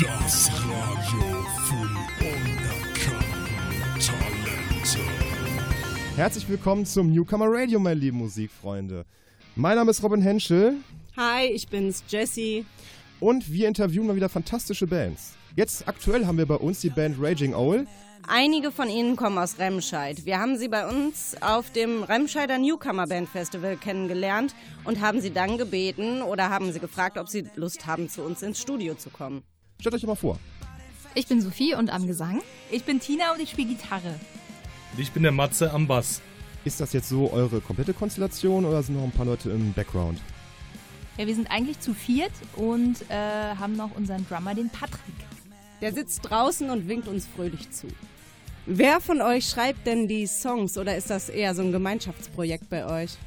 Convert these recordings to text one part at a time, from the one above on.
Das Radio für unerkannte Talente. Herzlich willkommen zum Newcomer Radio, meine lieben Musikfreunde. Mein Name ist Robin Henschel Hi, ich bin's, Jessie. und wir interviewen mal wieder fantastische Bands. Jetzt aktuell haben wir bei uns die Band Raging Owl. Einige von Ihnen kommen aus Remscheid. Wir haben sie bei uns auf dem Remscheider Newcomer Band Festival kennengelernt und haben sie dann gebeten oder haben sie gefragt, ob sie Lust haben, zu uns ins Studio zu kommen. Stellt euch doch mal vor. Ich bin Sophie und am Gesang. Ich bin Tina und ich spiele Gitarre. Und ich bin der Matze am Bass. Ist das jetzt so eure komplette Konstellation oder sind noch ein paar Leute im Background? Ja, wir sind eigentlich zu viert und äh, haben noch unseren Drummer, den Patrick. Der sitzt draußen und winkt uns fröhlich zu. Wer von euch schreibt denn die Songs oder ist das eher so ein Gemeinschaftsprojekt bei euch?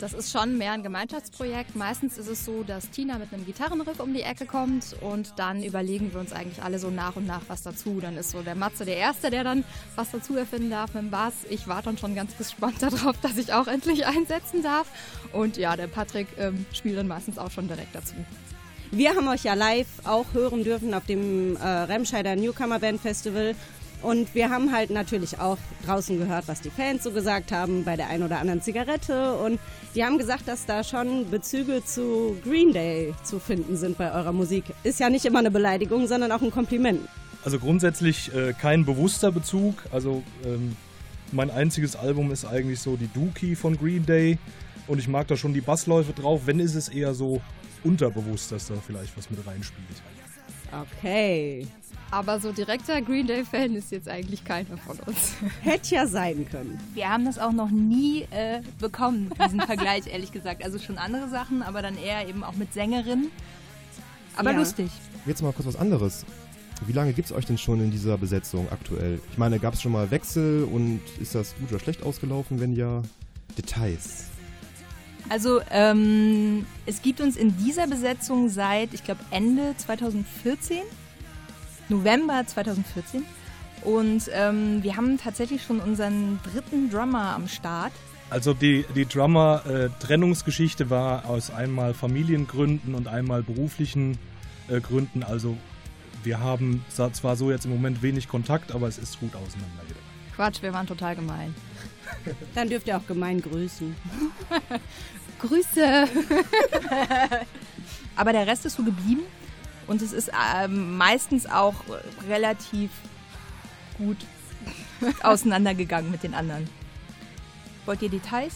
Das ist schon mehr ein Gemeinschaftsprojekt. Meistens ist es so, dass Tina mit einem Gitarrenriff um die Ecke kommt und dann überlegen wir uns eigentlich alle so nach und nach was dazu. Dann ist so der Matze der Erste, der dann was dazu erfinden darf mit dem Bass. Ich warte dann schon ganz gespannt darauf, dass ich auch endlich einsetzen darf. Und ja, der Patrick ähm, spielt dann meistens auch schon direkt dazu. Wir haben euch ja live auch hören dürfen auf dem äh, Remscheider Newcomer Band Festival. Und wir haben halt natürlich auch draußen gehört, was die Fans so gesagt haben bei der ein oder anderen Zigarette. Und die haben gesagt, dass da schon Bezüge zu Green Day zu finden sind bei eurer Musik. Ist ja nicht immer eine Beleidigung, sondern auch ein Kompliment. Also grundsätzlich äh, kein bewusster Bezug. Also ähm, mein einziges Album ist eigentlich so die Dookie von Green Day. Und ich mag da schon die Bassläufe drauf. Wenn ist es eher so unterbewusst, dass da vielleicht was mit reinspielt. Okay. Aber so direkter Green Day-Fan ist jetzt eigentlich keiner von uns. Hätte ja sein können. Wir haben das auch noch nie äh, bekommen, diesen Vergleich, ehrlich gesagt. Also schon andere Sachen, aber dann eher eben auch mit Sängerin. Aber Ja. lustig. Jetzt mal kurz was anderes. Wie lange gibt es euch denn schon in dieser Besetzung aktuell? Ich meine, gab es schon mal Wechsel und ist das gut oder schlecht ausgelaufen? Wenn ja, Details. Also ähm, es gibt uns in dieser Besetzung seit, ich glaube, Ende 2014, November 2014. Und ähm, wir haben tatsächlich schon unseren dritten Drummer am Start. Also die, die Drummer-Trennungsgeschichte war aus einmal Familiengründen und einmal beruflichen äh, Gründen. Also wir haben zwar so jetzt im Moment wenig Kontakt, aber es ist gut auseinandergegangen. Quatsch, wir waren total gemein. Dann dürft ihr auch gemein grüßen. Grüße! Aber der Rest ist so geblieben. Und es ist ähm, meistens auch relativ gut auseinandergegangen mit den anderen. Wollt ihr Details?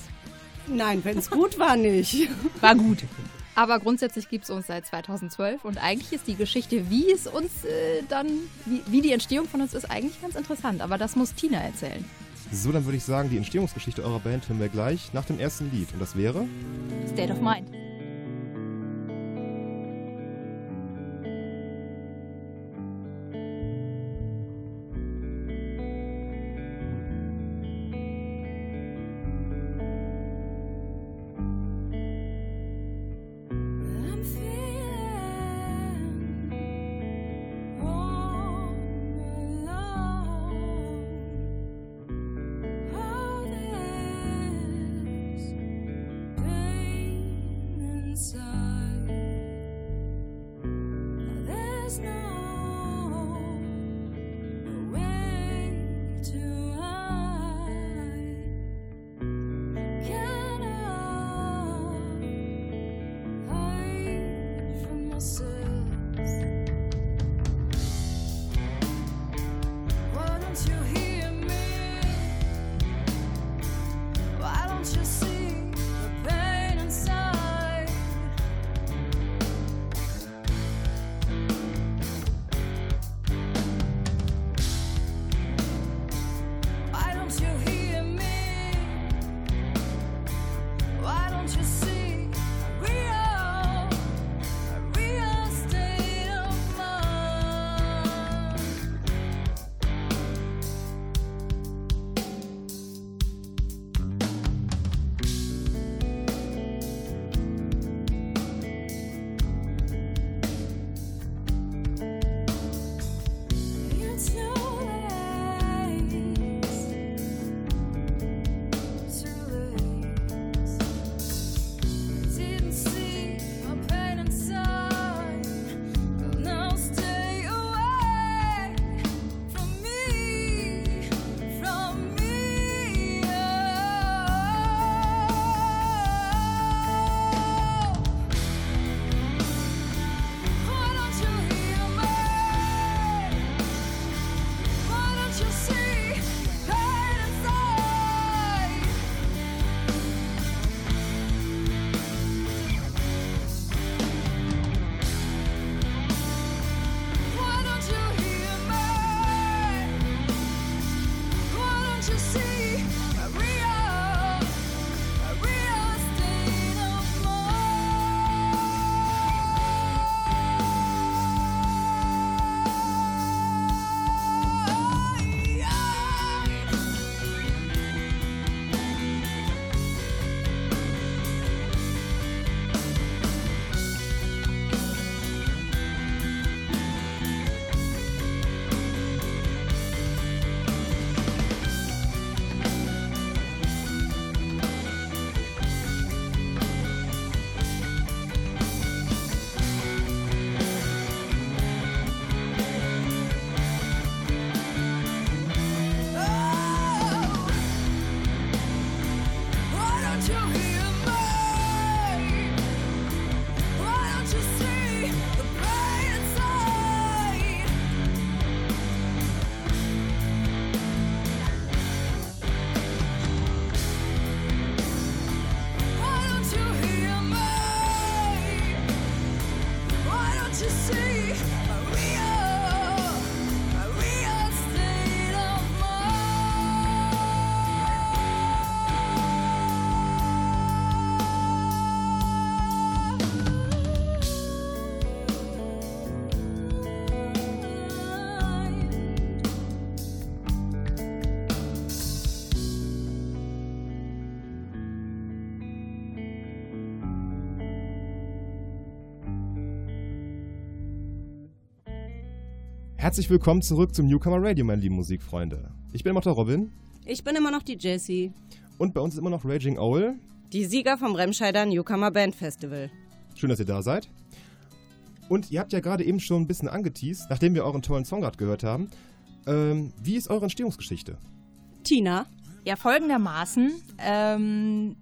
Nein, wenn es gut war, nicht. War gut. Aber grundsätzlich gibt es uns seit 2012 und eigentlich ist die Geschichte, wie es uns äh, dann, wie, wie die Entstehung von uns ist, eigentlich ganz interessant. Aber das muss Tina erzählen. So, dann würde ich sagen, die Entstehungsgeschichte eurer Band hören wir gleich nach dem ersten Lied. Und das wäre? State of Mind. Herzlich willkommen zurück zum Newcomer Radio, meine lieben Musikfreunde. Ich bin immer noch der Robin Ich bin immer noch die Jessie, und bei uns ist immer noch Raging Owl. die Sieger vom Remscheider Newcomer Band Festival. Schön, dass ihr da seid. Und ihr habt ja gerade eben schon ein bisschen angeteased, nachdem wir euren tollen Song gerade gehört haben. Ähm, wie ist eure Entstehungsgeschichte? Tina, Ja, folgendermaßen. Ähm,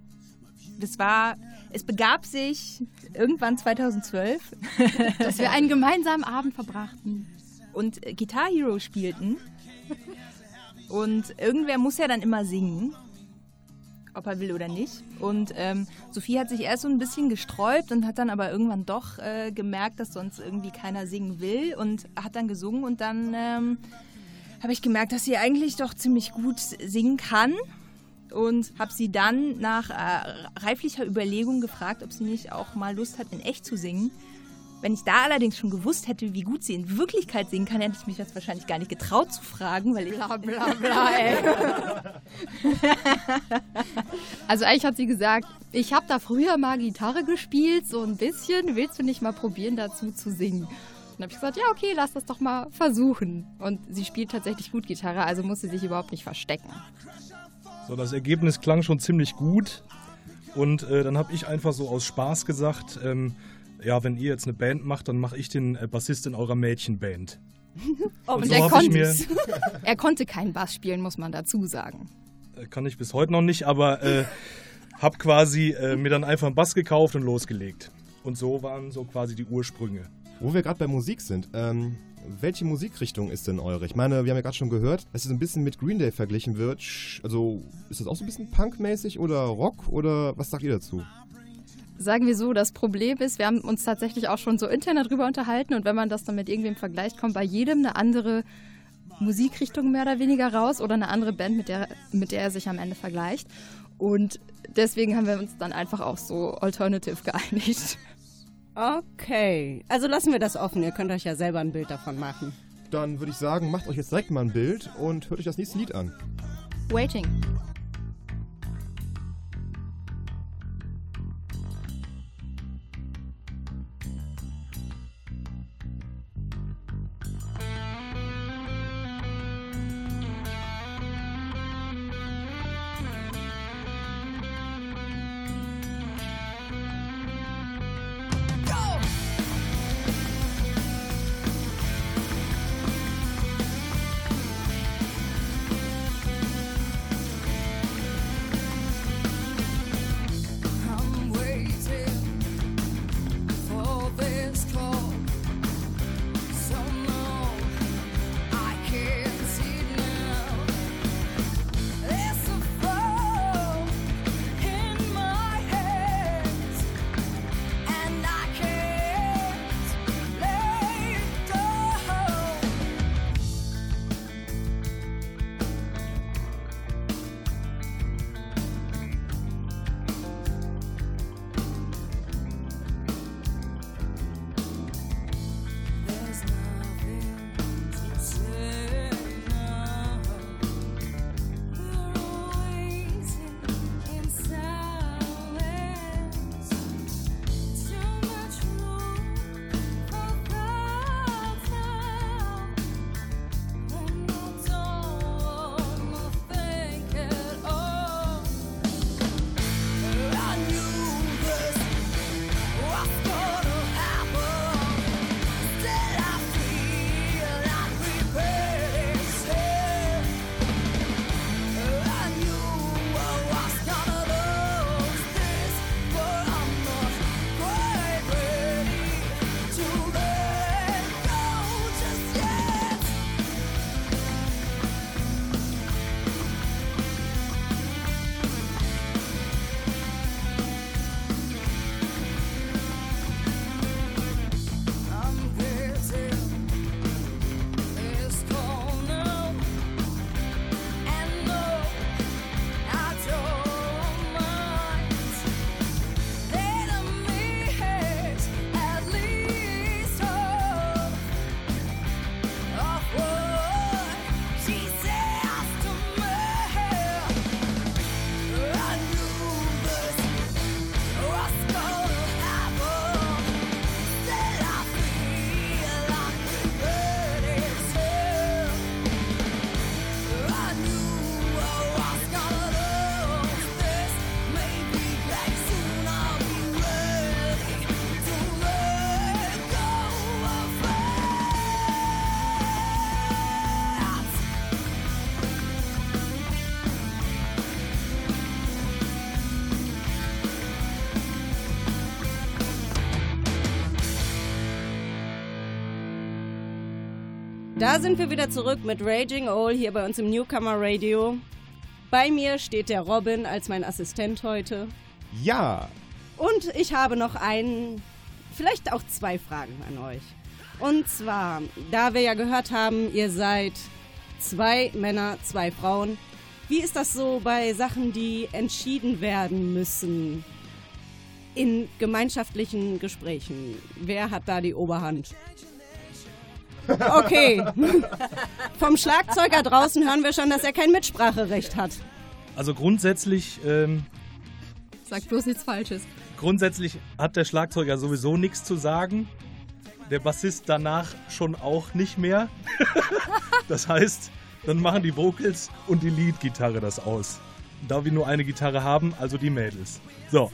das war, es begab sich irgendwann 2012 Dass wir einen gemeinsamen Abend verbrachten. Und Guitar Hero spielten. Und irgendwer muss ja dann immer singen, ob er will oder nicht. Und ähm, Sophie hat sich erst so ein bisschen gesträubt und hat dann aber irgendwann doch äh, gemerkt, dass sonst irgendwie keiner singen will und hat dann gesungen und dann ähm, habe ich gemerkt, dass sie eigentlich doch ziemlich gut singen kann und habe sie dann nach äh, reiflicher Überlegung gefragt, ob sie nicht auch mal Lust hat, in echt zu singen. Wenn ich da allerdings schon gewusst hätte, wie gut sie in Wirklichkeit singen kann, hätte ich mich das wahrscheinlich gar nicht getraut zu fragen, weil ich Bla bla bla, ey. Also eigentlich hat sie gesagt, ich habe da früher mal Gitarre gespielt, so ein bisschen. Willst du nicht mal probieren, dazu zu singen? Dann habe ich gesagt, ja, okay, lass das doch mal versuchen. Und sie spielt tatsächlich gut Gitarre, also muss sie sich überhaupt nicht verstecken. So, das Ergebnis klang schon ziemlich gut. Und äh, dann habe ich einfach so aus Spaß gesagt, ähm, ja, wenn ihr jetzt eine Band macht, dann mache ich den äh, Bassist in eurer Mädchenband. Oh, Und Und so er konnte. Er konnte keinen Bass spielen, muss man dazu sagen. äh, kann ich bis heute noch nicht, aber äh, habe quasi äh, mir dann einfach einen Bass gekauft und losgelegt. Und so waren so quasi die Ursprünge. Wo wir gerade bei Musik sind, ähm, welche Musikrichtung ist denn eure? Ich meine, wir haben ja gerade schon gehört, dass es ein bisschen mit Green Day verglichen wird. Sch- Also, ist das auch so ein bisschen punkmäßig oder Rock oder was sagt ihr dazu? Sagen wir so, das Problem ist, wir haben uns tatsächlich auch schon so intern darüber unterhalten und wenn man das dann mit irgendwem vergleicht, kommt bei jedem eine andere Musikrichtung mehr oder weniger raus oder eine andere Band, mit der, mit der er sich am Ende vergleicht. Und deswegen haben wir uns dann einfach auch so Alternative geeinigt. Okay, also lassen wir das offen. Ihr könnt euch ja selber ein Bild davon machen. Dann würde ich sagen, macht euch jetzt direkt mal ein Bild und hört euch das nächste Lied an. Waiting. Da sind wir wieder zurück mit Raging Owl hier bei uns im Newcomer Radio. Bei mir steht der Robin als mein Assistent heute. Ja, Und ich habe noch einen, vielleicht auch zwei Fragen an euch. Und zwar, da wir ja gehört haben, ihr seid zwei Männer, zwei Frauen. Wie ist das so bei Sachen, die entschieden werden müssen in gemeinschaftlichen Gesprächen? Wer hat da die Oberhand? Okay. Vom Schlagzeuger draußen hören wir schon, dass er kein Mitspracherecht hat. Also grundsätzlich, ähm, Sag bloß nichts Falsches. grundsätzlich hat der Schlagzeuger sowieso nichts zu sagen. Der Bassist danach schon auch nicht mehr. das heißt, dann machen die Vocals und die Lead-Gitarre das aus. Da wir nur eine Gitarre haben, also die Mädels. So,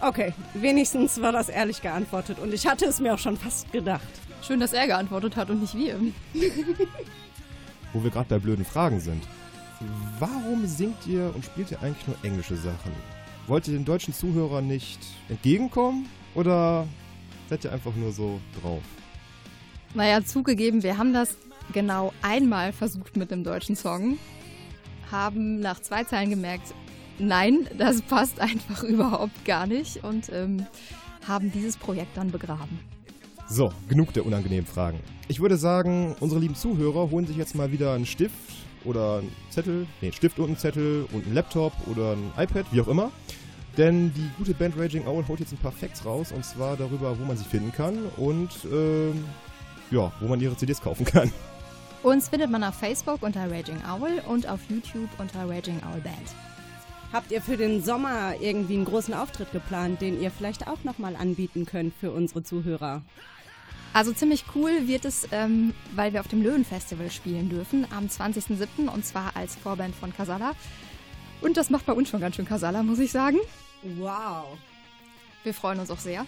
Okay, wenigstens war das ehrlich geantwortet und ich hatte es mir auch schon fast gedacht. Schön, dass er geantwortet hat und nicht wir. wo wir gerade bei blöden Fragen sind. Warum singt ihr und spielt ihr eigentlich nur englische Sachen? Wollt ihr den deutschen Zuhörern nicht entgegenkommen oder seid ihr einfach nur so drauf? Naja, zugegeben, wir haben das genau einmal versucht mit einem deutschen Song. Haben nach zwei Zeilen gemerkt, nein, das passt einfach überhaupt gar nicht und ähm, haben dieses Projekt dann begraben. So, genug der unangenehmen Fragen. Ich würde sagen, unsere lieben Zuhörer holen sich jetzt mal wieder einen Stift oder einen Zettel, nee, einen Stift und einen Zettel und einen Laptop oder ein iPad, wie auch immer. Denn die gute Band Raging Owl holt jetzt ein paar Facts raus und zwar darüber, wo man sie finden kann und ähm, ja, wo man ihre CDs kaufen kann. Uns findet man auf Facebook unter Raging Owl und auf YouTube unter Raging Owl Band. Habt ihr für den Sommer irgendwie einen großen Auftritt geplant, den ihr vielleicht auch nochmal anbieten könnt für unsere Zuhörer? Also ziemlich cool wird es, ähm, weil wir auf dem Löwenfestival spielen dürfen am 20.07. und zwar als Vorband von Casala. Und das macht bei uns schon ganz schön Casala, muss ich sagen. Wow. Wir freuen uns auch sehr.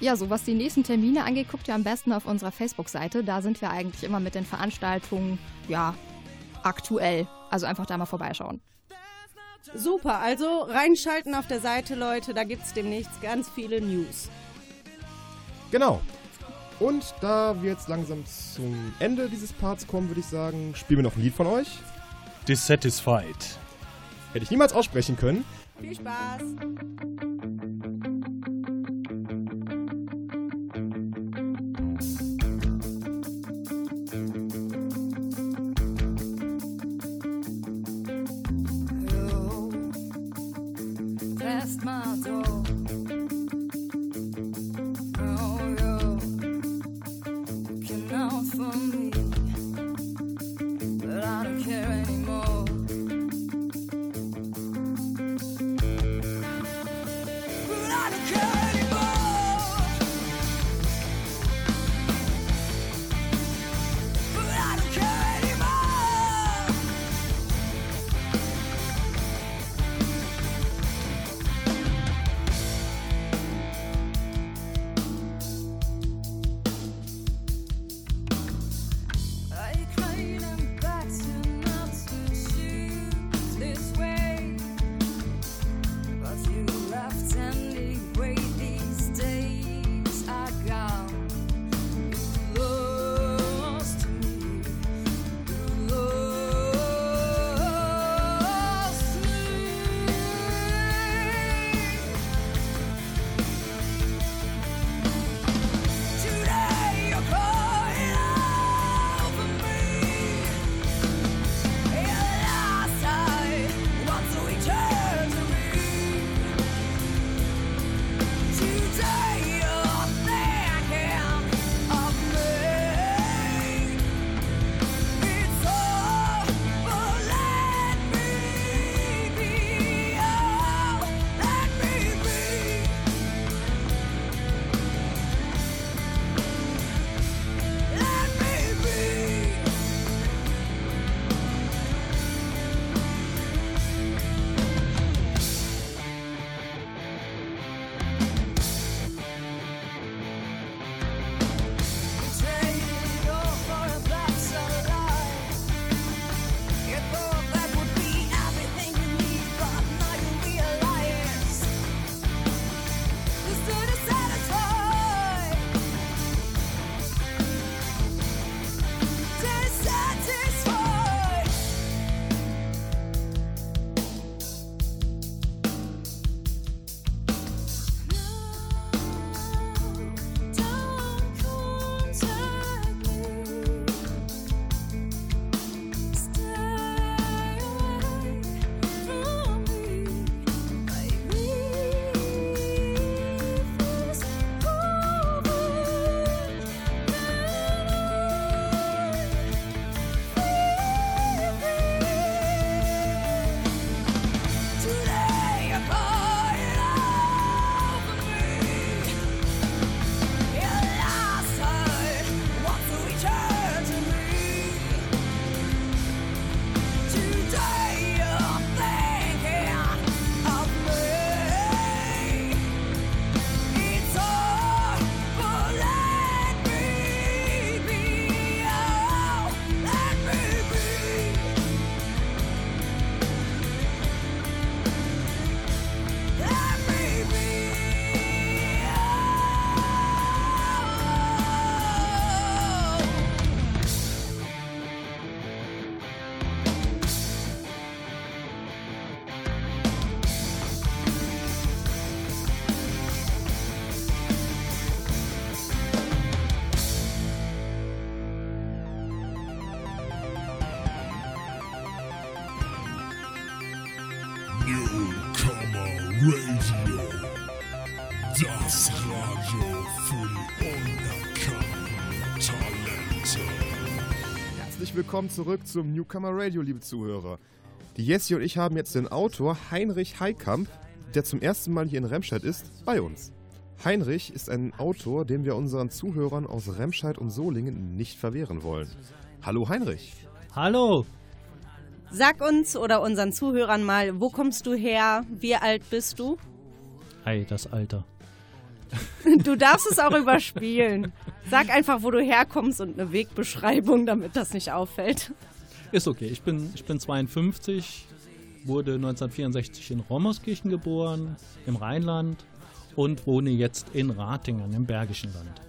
Ja, so was die nächsten Termine angeht, guckt ihr am besten auf unserer Facebook-Seite. Da sind wir eigentlich immer mit den Veranstaltungen, ja, aktuell. Also einfach da mal vorbeischauen. Super, also reinschalten auf der Seite, Leute, da gibt's demnächst ganz viele News. Genau. Und da wir jetzt langsam zum Ende dieses Parts kommen, würde ich sagen, spielen wir noch ein Lied von euch. Dissatisfied. Hätte ich niemals aussprechen können. Viel Spaß! past my door. Willkommen zurück zum Newcomer Radio, liebe Zuhörer. Die Jessie und ich haben jetzt den Autor Heinrich Heikamp, der zum ersten Mal hier in Remscheid ist, bei uns. Heinrich ist ein Autor, den wir unseren Zuhörern aus Remscheid und Solingen nicht verwehren wollen. Hallo Heinrich. Hallo, Sag uns oder unseren Zuhörern mal, wo kommst du her? Wie alt bist du? hi, das Alter. Du darfst es auch überspielen. Sag einfach, wo du herkommst und eine Wegbeschreibung, damit das nicht auffällt. Ist okay, ich bin, ich bin 52, wurde 1964 in Rommerskirchen geboren, im Rheinland und wohne jetzt in Ratingen im Bergischen Land.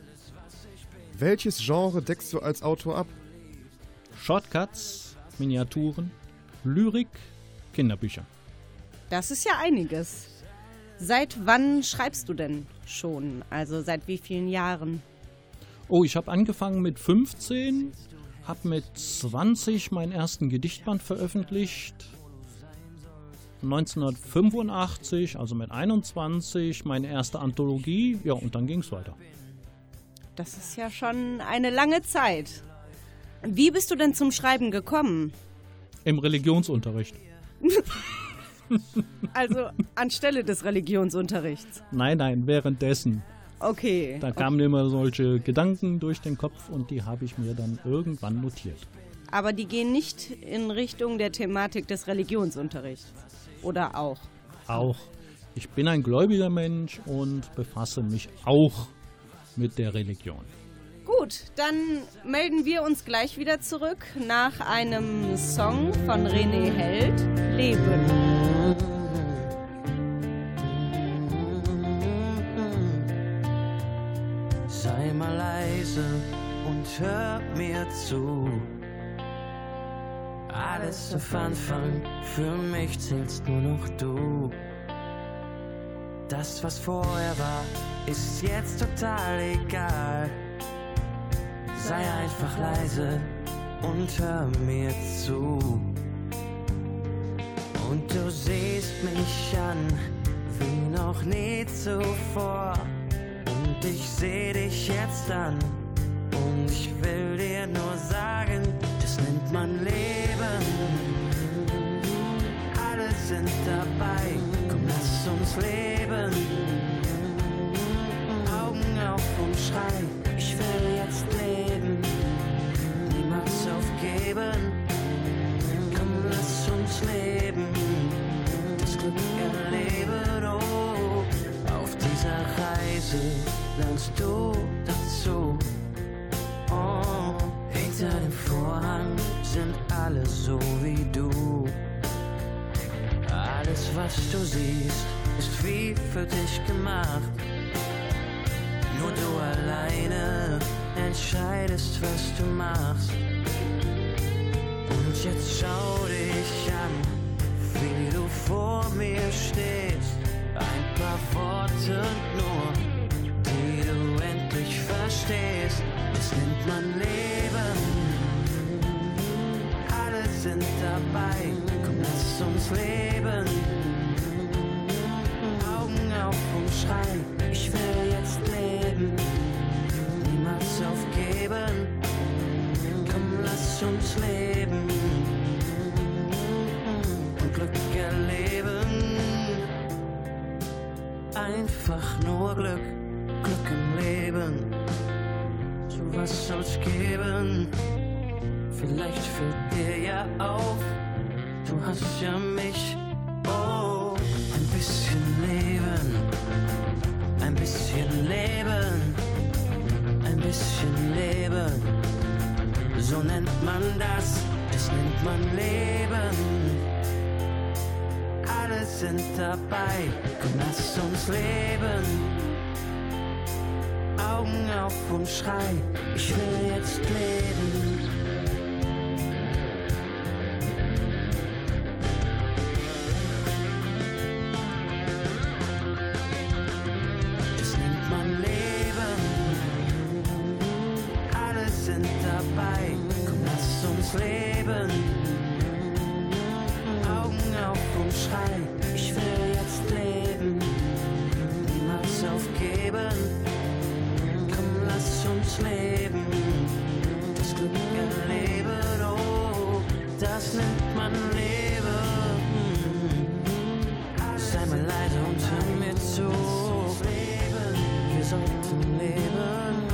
Welches Genre deckst du als Autor ab? Shortcuts, Miniaturen, Lyrik, Kinderbücher. Das ist ja einiges. Seit wann schreibst du denn schon? Also seit wie vielen Jahren? Oh, ich habe angefangen mit 15, habe mit 20 meinen ersten Gedichtband veröffentlicht. 1985, also mit 21, meine erste Anthologie. Ja, und dann ging es weiter. Das ist ja schon eine lange Zeit. Wie bist du denn zum Schreiben gekommen? Im Religionsunterricht. Also anstelle des Religionsunterrichts. Nein, nein, währenddessen. Okay. Da kamen immer solche Gedanken durch den Kopf und die habe ich mir dann irgendwann notiert. Aber die gehen nicht in Richtung der Thematik des Religionsunterrichts. Oder auch? Auch. Ich bin ein gläubiger Mensch und befasse mich auch mit der Religion. Gut, dann melden wir uns gleich wieder zurück nach einem Song von René Held, Leben. Leise und hör mir zu. Alles auf Anfang, für mich zählst nur noch du. Das, was vorher war, ist jetzt total egal. Sei einfach leise und hör mir zu. Und du siehst mich an, wie noch nie zuvor. Und ich seh dich jetzt an. Schrei, ich will jetzt leben. Niemals aufgeben, komm, lass uns leben. Das Glück erleben, oh. Auf dieser Reise lernst du dazu. Oh, hinter dem Vorhang sind alle so wie du. Alles, was du siehst, ist wie für dich gemacht. Nur du alleine entscheidest, was du machst. Und jetzt schau dich an, wie du vor mir stehst. Ein paar Worte nur, die du endlich verstehst. Das nennt man Leben. Alle sind dabei, komm, lass uns leben. Augen auf und schrei, ich will lass uns leben. Und Glück erleben. Einfach nur Glück, Glück im Leben. So was soll's geben. Vielleicht fällt dir ja auf, du hast ja mich. Oh, ein bisschen So nennt man das, das nennt man Leben. Alle sind dabei, komm, lass uns leben. Augen auf und schrei, ich will jetzt leben. Leben. Komm, lass uns leben. Das Glück Leben, oh, das nennt man Leben. Sei mal leise und hör mir zu. Wir sollten leben.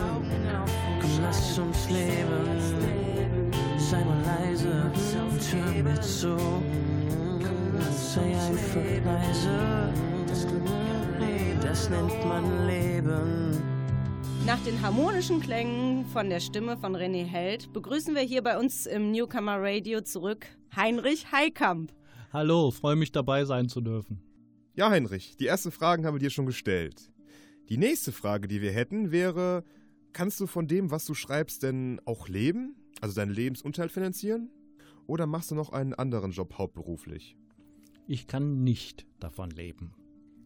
Komm, lass uns leben. Sei mal leise und hör mir zu. Sei einfach leise. Das nennt man Leben. Nach den harmonischen Klängen von der Stimme von René Held begrüßen wir hier bei uns im Newcomer Radio zurück Heinrich Heikamp. Hallo, freue mich dabei sein zu dürfen. Ja, Heinrich, die ersten Fragen haben wir dir schon gestellt. Die nächste Frage, die wir hätten, wäre: Kannst du von dem, was du schreibst, denn auch leben? Also deinen Lebensunterhalt finanzieren? Oder machst du noch einen anderen Job hauptberuflich? Ich kann nicht davon leben.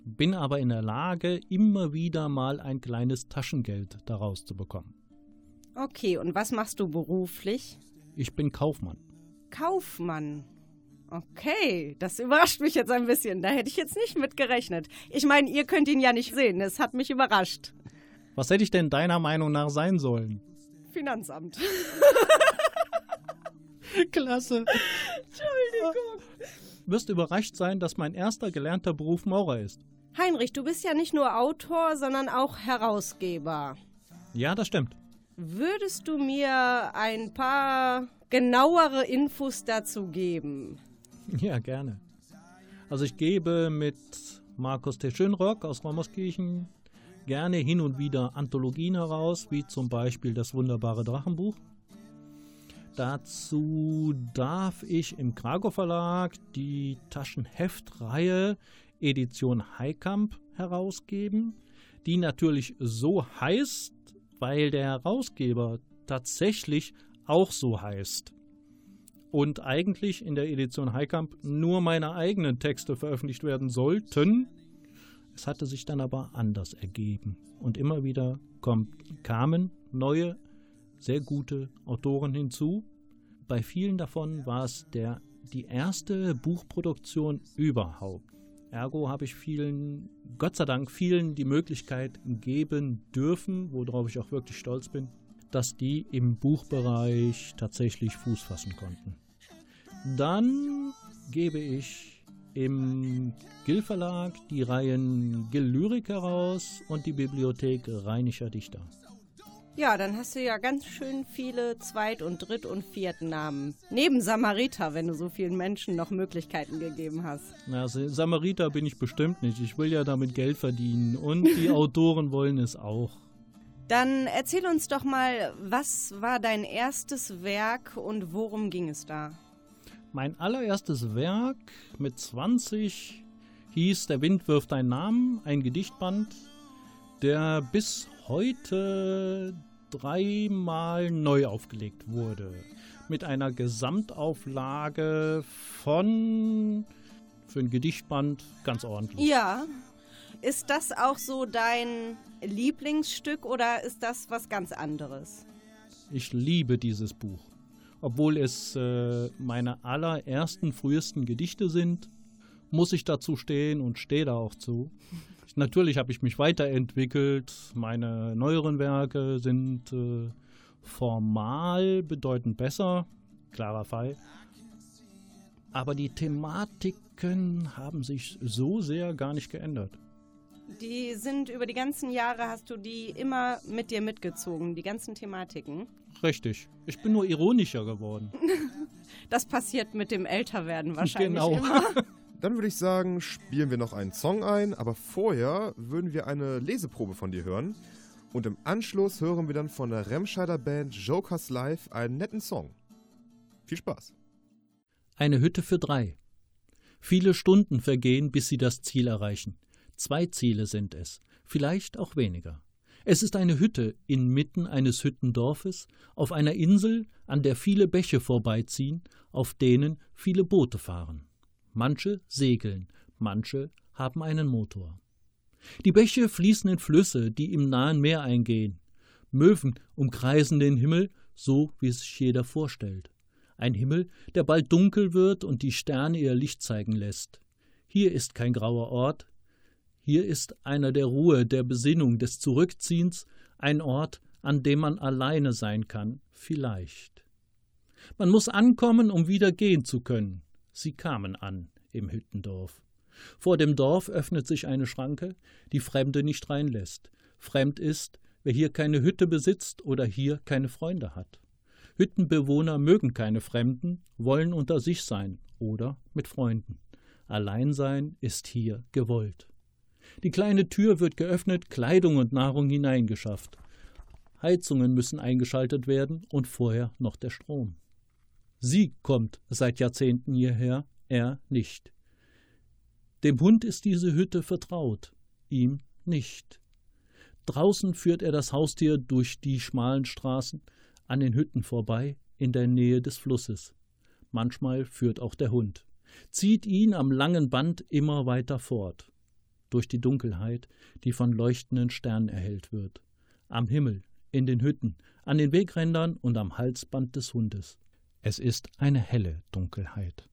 Bin aber in der Lage, immer wieder mal ein kleines Taschengeld daraus zu bekommen. Okay, und was machst du beruflich? Ich bin Kaufmann. Kaufmann. Okay, das überrascht mich jetzt ein bisschen. Da hätte ich jetzt nicht mit gerechnet. Ich meine, ihr könnt ihn ja nicht sehen. Es hat mich überrascht. Was hätte ich denn deiner Meinung nach sein sollen? Finanzamt. Klasse. Entschuldigung. Wirst überrascht sein, dass mein erster gelernter Beruf Maurer ist. Heinrich, du bist ja nicht nur Autor, sondern auch Herausgeber. Ja, das stimmt. Würdest du mir ein paar genauere Infos dazu geben? Ja, gerne. Also ich gebe mit Markus T. Schönrock aus Raumerskirchen gerne hin und wieder Anthologien heraus, wie zum Beispiel das wunderbare Drachenbuch. Dazu darf ich im Krakow Verlag die Taschenheftreihe Edition Heikamp herausgeben, die natürlich so heißt, weil der Herausgeber tatsächlich auch so heißt. Und eigentlich in der Edition Heikamp nur meine eigenen Texte veröffentlicht werden sollten. Es hatte sich dann aber anders ergeben. Und immer wieder kommt, kamen neue, sehr gute Autoren hinzu. Bei vielen davon war es der, die erste Buchproduktion überhaupt. Ergo habe ich vielen, Gott sei Dank, vielen die Möglichkeit geben dürfen, worauf ich auch wirklich stolz bin, dass die im Buchbereich tatsächlich Fuß fassen konnten. Dann gebe ich im Gill Verlag die Reihen Gill Lyrik heraus und die Bibliothek Rheinischer Dichter. Ja, dann hast du ja ganz schön viele Zweit- und Dritt- und Viertnamen. Neben Samariter, wenn du so vielen Menschen noch Möglichkeiten gegeben hast. Na, also Samariter bin ich bestimmt nicht. Ich will ja damit Geld verdienen und die Autoren wollen es auch. Dann erzähl uns doch mal, was war dein erstes Werk und worum ging es da? Mein allererstes Werk mit 20 hieß Der Wind wirft einen Namen, ein Gedichtband, der bis heute dreimal neu aufgelegt wurde. Mit einer Gesamtauflage von für ein Gedichtband ganz ordentlich. Ja. Ist das auch so dein Lieblingsstück oder ist das was ganz anderes? Ich liebe dieses Buch. Obwohl es äh, meine allerersten, frühesten Gedichte sind, muss ich dazu stehen und stehe da auch zu. Natürlich habe ich mich weiterentwickelt. Meine neueren Werke sind äh, formal bedeutend besser, klarer Fall. Aber die Thematiken haben sich so sehr gar nicht geändert. Die sind über die ganzen Jahre, hast du die immer mit dir mitgezogen, die ganzen Thematiken? Richtig. Ich bin nur ironischer geworden. Das passiert mit dem Älterwerden wahrscheinlich Genau. immer. Dann würde ich sagen, spielen wir noch einen Song ein, aber vorher würden wir eine Leseprobe von dir hören. Und im Anschluss hören wir dann von der Remscheider Band Jokers Live einen netten Song. Viel Spaß. Eine Hütte für drei. Viele Stunden vergehen, bis sie das Ziel erreichen. Zwei Ziele sind es, vielleicht auch weniger. Es ist eine Hütte inmitten eines Hüttendorfes, auf einer Insel, an der viele Bäche vorbeiziehen, auf denen viele Boote fahren. Manche segeln, manche haben einen Motor. Die Bäche fließen in Flüsse, die im nahen Meer eingehen. Möwen umkreisen den Himmel, so wie es sich jeder vorstellt. Ein Himmel, der bald dunkel wird und die Sterne ihr Licht zeigen lässt. Hier ist kein grauer Ort, hier ist einer der Ruhe, der Besinnung, des Zurückziehens, ein Ort, an dem man alleine sein kann, vielleicht. Man muss ankommen, um wieder gehen zu können. Sie kamen an im Hüttendorf. Vor dem Dorf öffnet sich eine Schranke, die Fremde nicht reinlässt. Fremd ist, wer hier keine Hütte besitzt oder hier keine Freunde hat. Hüttenbewohner mögen keine Fremden, wollen unter sich sein oder mit Freunden. Alleinsein ist hier gewollt. Die kleine Tür wird geöffnet, Kleidung und Nahrung hineingeschafft. Heizungen müssen eingeschaltet werden und vorher noch der Strom. Sie kommt seit Jahrzehnten hierher, er nicht. Dem Hund ist diese Hütte vertraut, ihm nicht. Draußen führt er das Haustier durch die schmalen Straßen, an den Hütten vorbei, in der Nähe des Flusses. Manchmal führt auch der Hund, zieht ihn am langen Band immer weiter fort, durch die Dunkelheit, die von leuchtenden Sternen erhellt wird. Am Himmel, in den Hütten, an den Wegrändern und am Halsband des Hundes. Es ist eine helle Dunkelheit.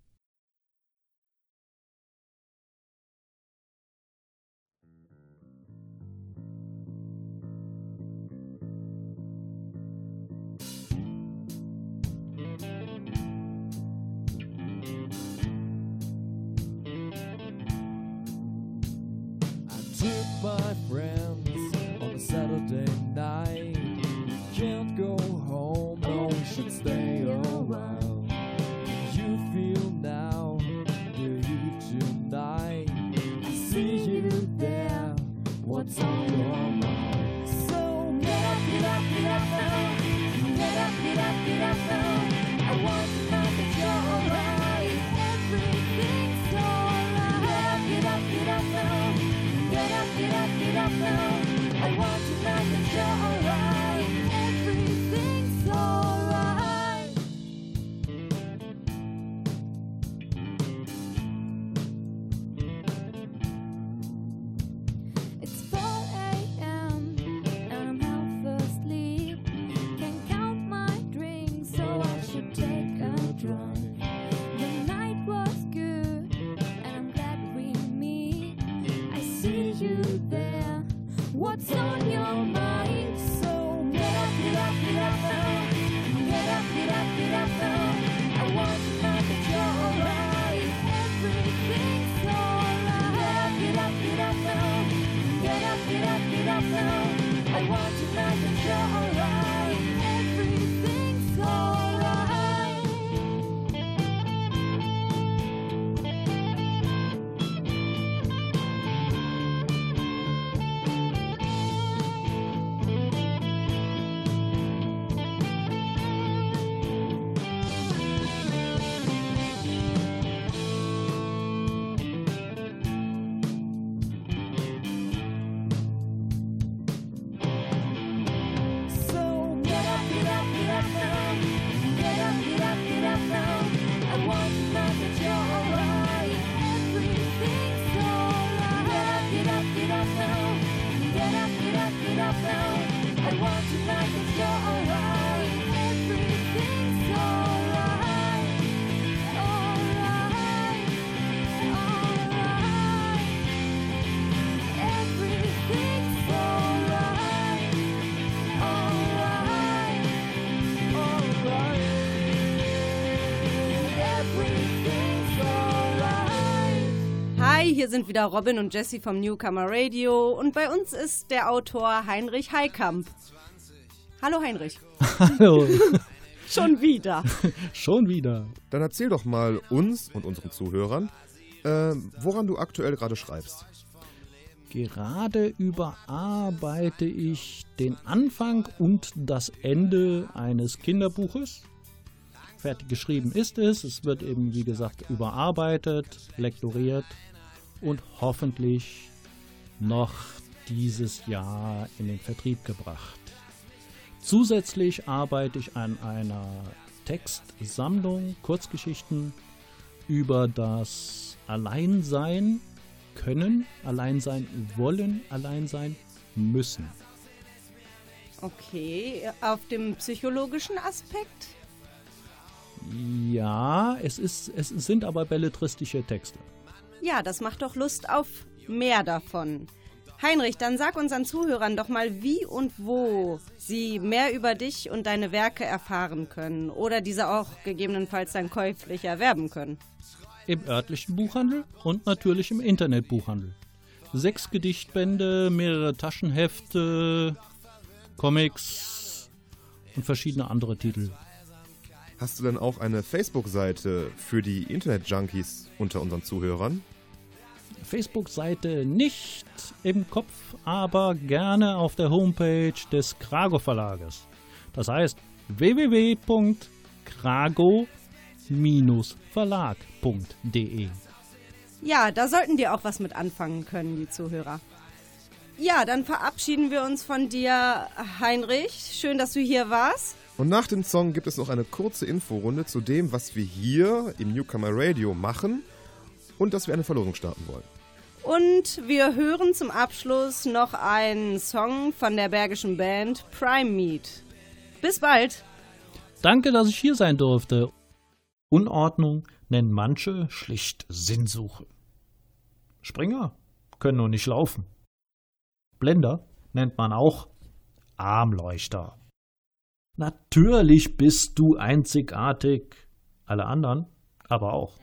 my friends on a Saturday night. I want to hier sind wieder Robin und Jesse vom Newcomer Radio und bei uns ist der Autor Heinrich Heikamp. Hallo Heinrich. Hallo, Schon wieder. schon wieder. Dann erzähl doch mal uns und unseren Zuhörern, äh, woran du aktuell gerade schreibst. Gerade überarbeite ich den Anfang und das Ende eines Kinderbuches. Fertig geschrieben ist es. Es wird eben, wie gesagt, überarbeitet, lektoriert und hoffentlich noch dieses Jahr in den Vertrieb gebracht. Zusätzlich arbeite ich an einer Textsammlung, Kurzgeschichten über das Alleinsein können, allein sein wollen, allein sein müssen. Okay, auf dem psychologischen Aspekt? Ja, es, ist, es sind aber belletristische Texte. Ja, das macht doch Lust auf mehr davon. Heinrich, dann sag unseren Zuhörern doch mal, wie und wo sie mehr über dich und deine Werke erfahren können oder diese auch gegebenenfalls dann käuflich erwerben können. im örtlichen Buchhandel und natürlich im Internetbuchhandel. Sechs Gedichtbände, mehrere Taschenhefte, Comics und verschiedene andere Titel. Hast du denn auch eine Facebook-Seite für die Internet-Junkies unter unseren Zuhörern? Facebook-Seite nicht im Kopf, aber gerne auf der Homepage des Krago Verlages. Das heißt www.krago-verlag.de. Ja, da sollten die auch was mit anfangen können, die Zuhörer. Ja, dann verabschieden wir uns von dir, Heinrich. Schön, dass du hier warst. Und nach dem Song gibt es noch eine kurze Inforunde zu dem, was wir hier im Newcomer Radio machen und dass wir eine Verlosung starten wollen. Und wir hören zum Abschluss noch einen Song von der bergischen Band Prime Meat. Bis bald. Danke, dass ich hier sein durfte. Unordnung nennen manche schlicht Sinnsuche. Springer können nur nicht laufen. Blender nennt man auch Armleuchter. Natürlich bist du einzigartig, alle anderen aber auch.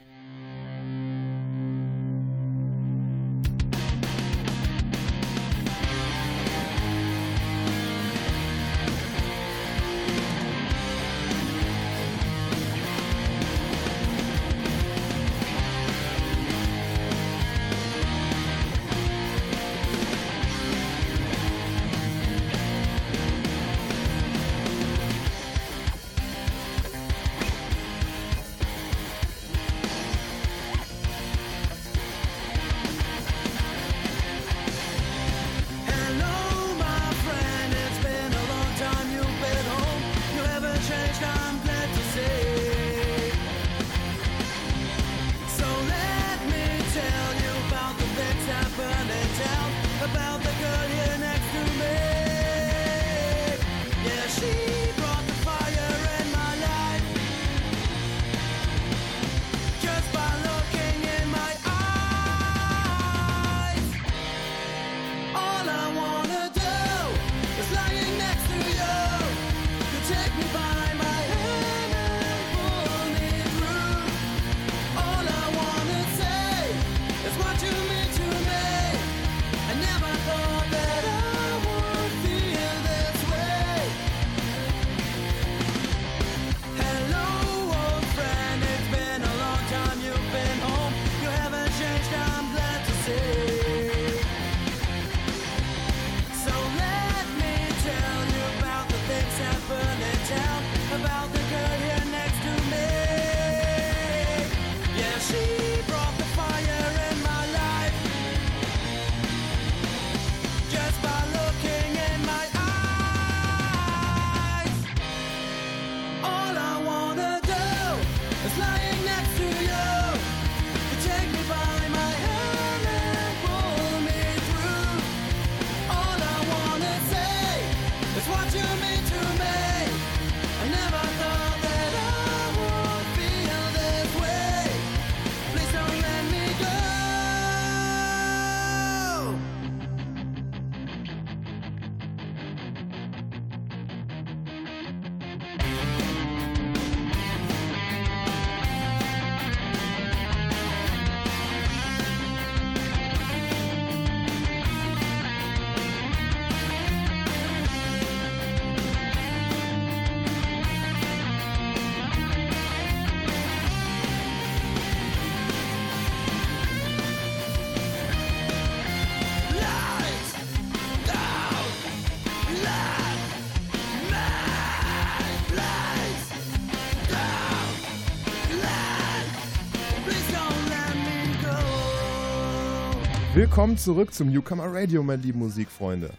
Willkommen zurück zum Newcomer Radio, meine lieben Musikfreunde.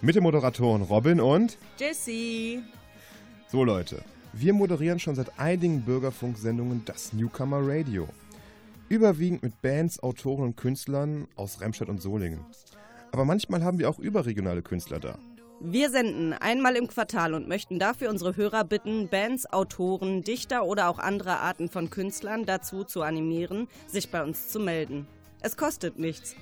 Mit den Moderatoren Robin und Jesse. So Leute, wir moderieren schon seit einigen Bürgerfunksendungen das Newcomer Radio. Überwiegend mit Bands, Autoren und Künstlern aus Remscheid und Solingen. Aber manchmal haben wir auch überregionale Künstler da. Wir senden einmal im Quartal und möchten dafür unsere Hörer bitten, Bands, Autoren, Dichter oder auch andere Arten von Künstlern dazu zu animieren, sich bei uns zu melden. Es kostet nichts.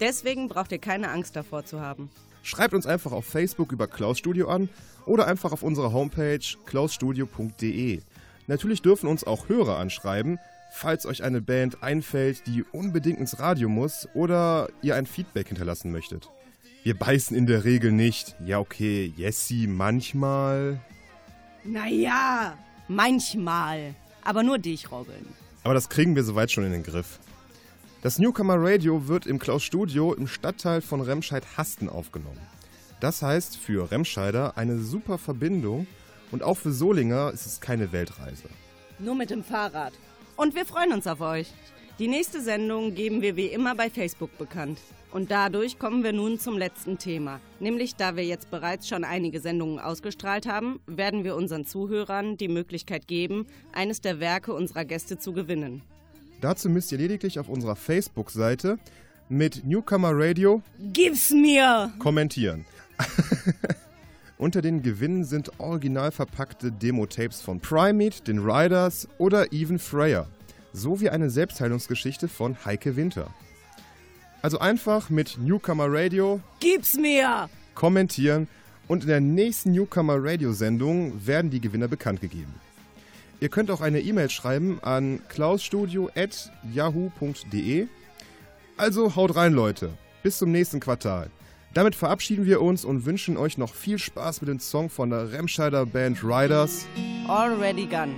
Deswegen braucht ihr keine Angst davor zu haben. Schreibt uns einfach auf Facebook über Klaus Studio an oder einfach auf unserer Homepage klausstudio.de. Natürlich dürfen uns auch Hörer anschreiben. falls euch eine Band einfällt, die unbedingt ins Radio muss oder ihr ein Feedback hinterlassen möchtet. Wir beißen in der Regel nicht. Ja, okay, Jessie, manchmal. Naja, manchmal. Aber nur dich, Robin. Aber das kriegen wir soweit schon in den Griff. Das Newcomer Radio wird im Klaus Studio im Stadtteil von Remscheid-Hasten aufgenommen. Das heißt für Remscheider eine super Verbindung und auch für Solinger ist es keine Weltreise. Nur mit dem Fahrrad. Und wir freuen uns auf euch. Die nächste Sendung geben wir wie immer bei Facebook bekannt. Und dadurch kommen wir nun zum letzten Thema. Nämlich, da wir jetzt bereits schon einige Sendungen ausgestrahlt haben, werden wir unseren Zuhörern die Möglichkeit geben, eines der Werke unserer Gäste zu gewinnen. Dazu müsst ihr lediglich auf unserer Facebook-Seite mit Newcomer Radio Gib's mir! kommentieren. Unter den Gewinnen sind original verpackte Demo-Tapes von Primate, den Riders oder Even Freya, sowie eine Selbstheilungsgeschichte von Heike Winter. Also einfach mit Newcomer Radio Gib's mir! kommentieren und in der nächsten Newcomer Radio Sendung werden die Gewinner bekannt gegeben. Ihr könnt auch eine E-Mail schreiben an klausstudio@yahoo.de. Also haut rein Leute, bis zum nächsten Quartal. Damit verabschieden wir uns und wünschen euch noch viel Spaß mit dem Song von der Remscheider Band Riders. Already gone.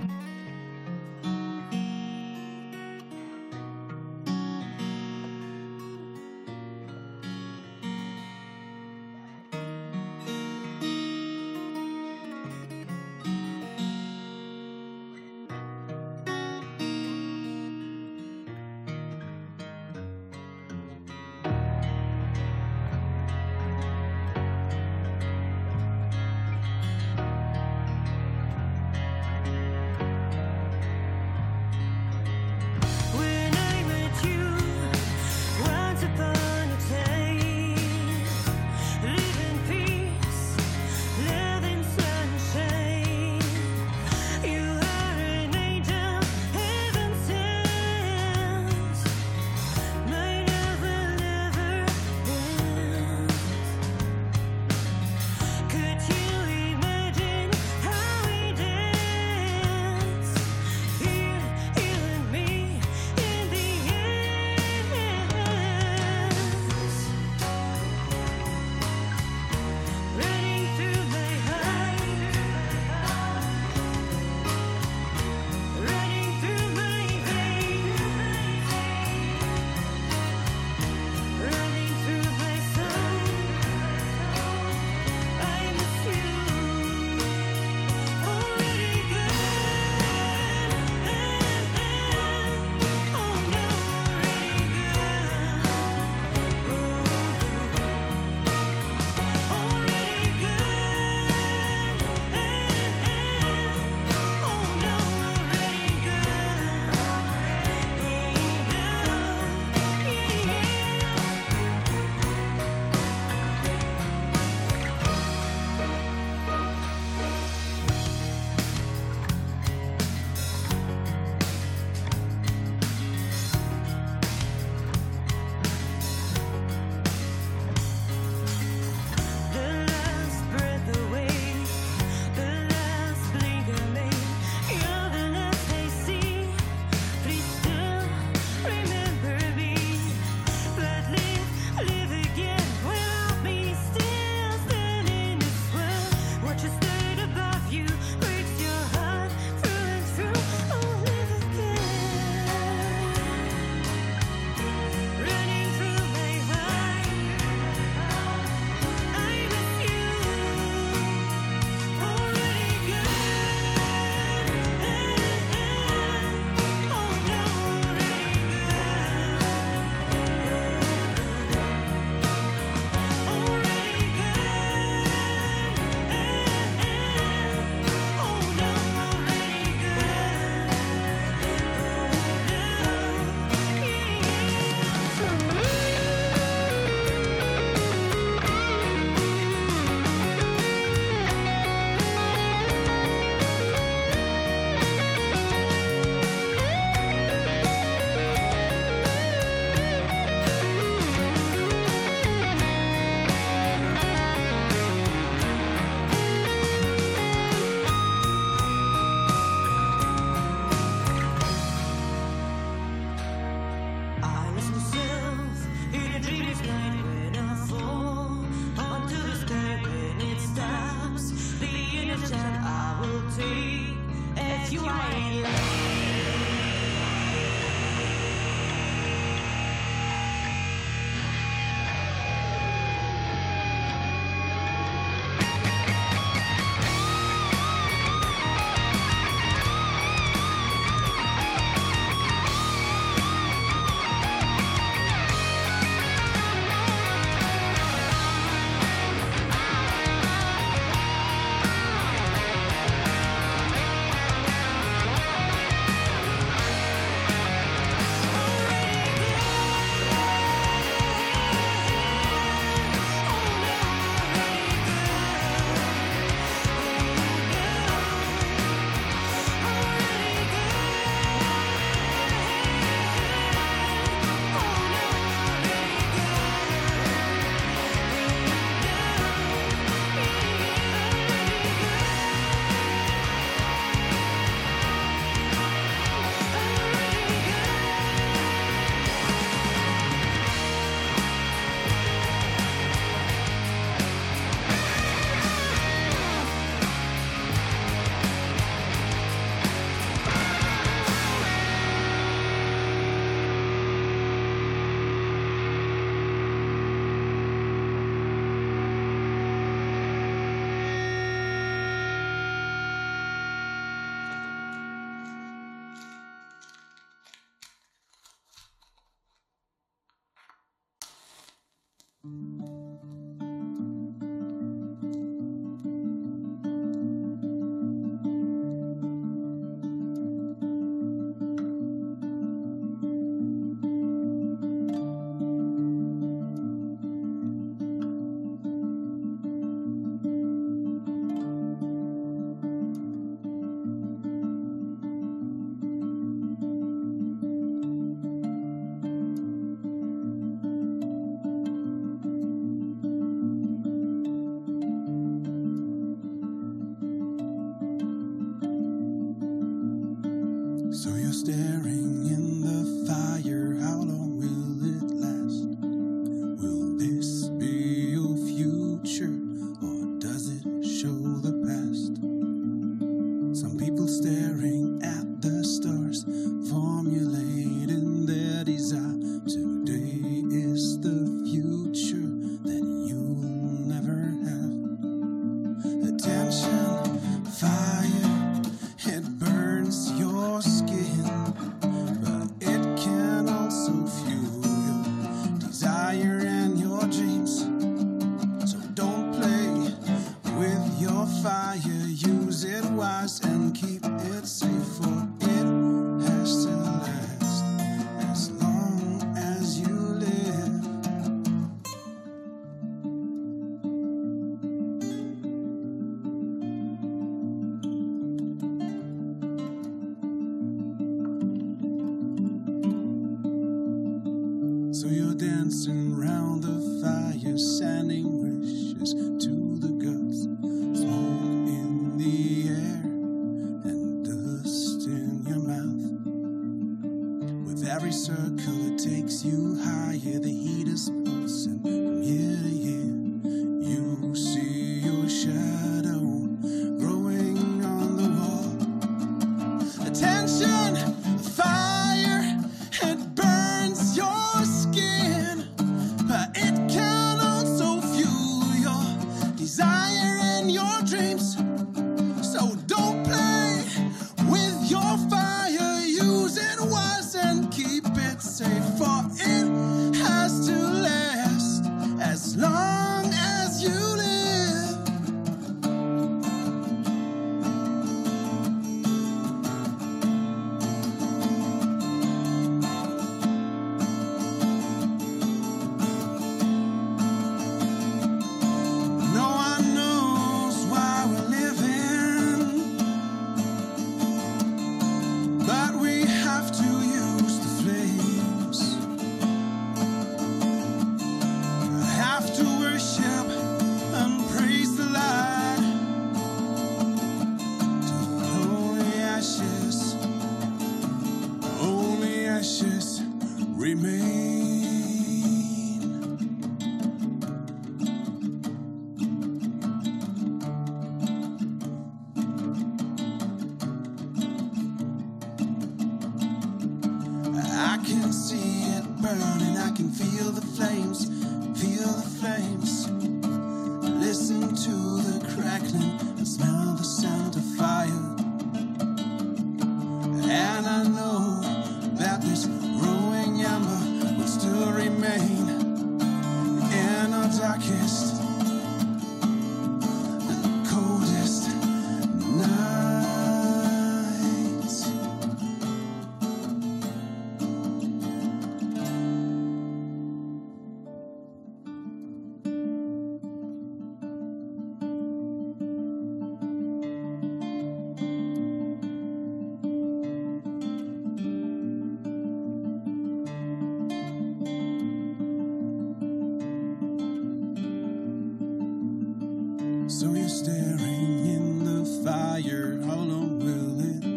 You're staring in the fire. How long will it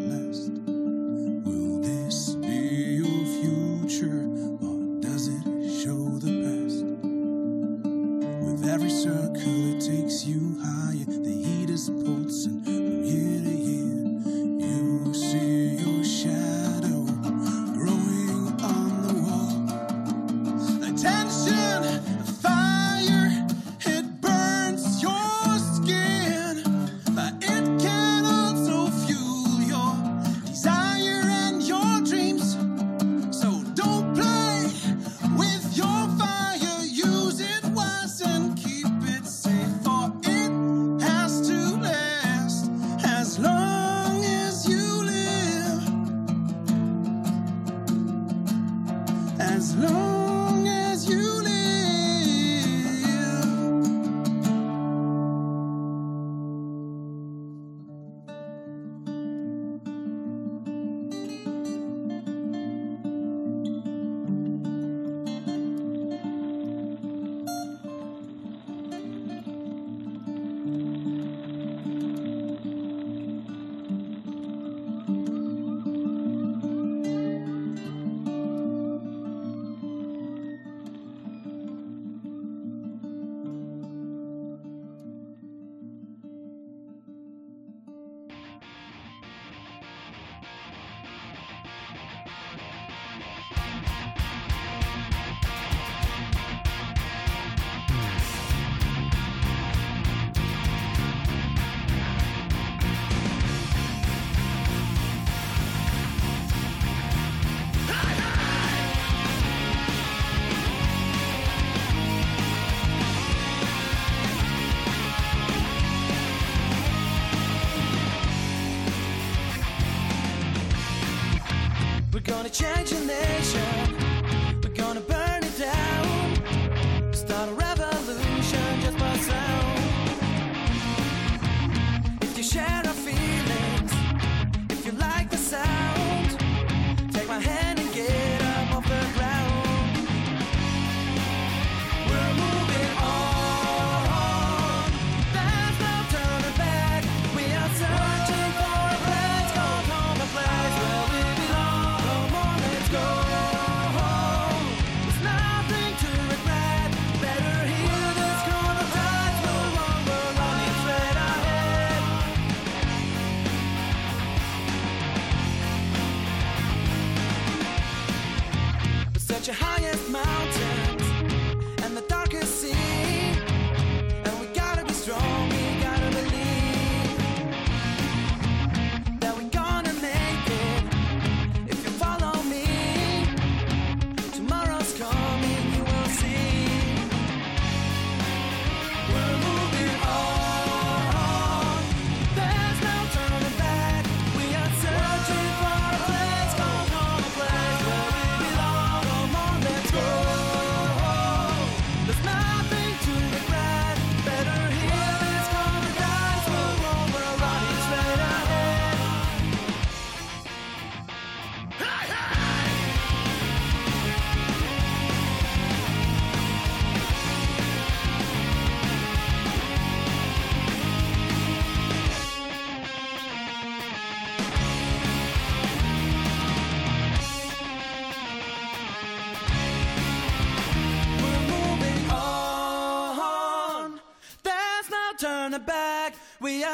Change your nature.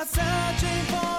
searching for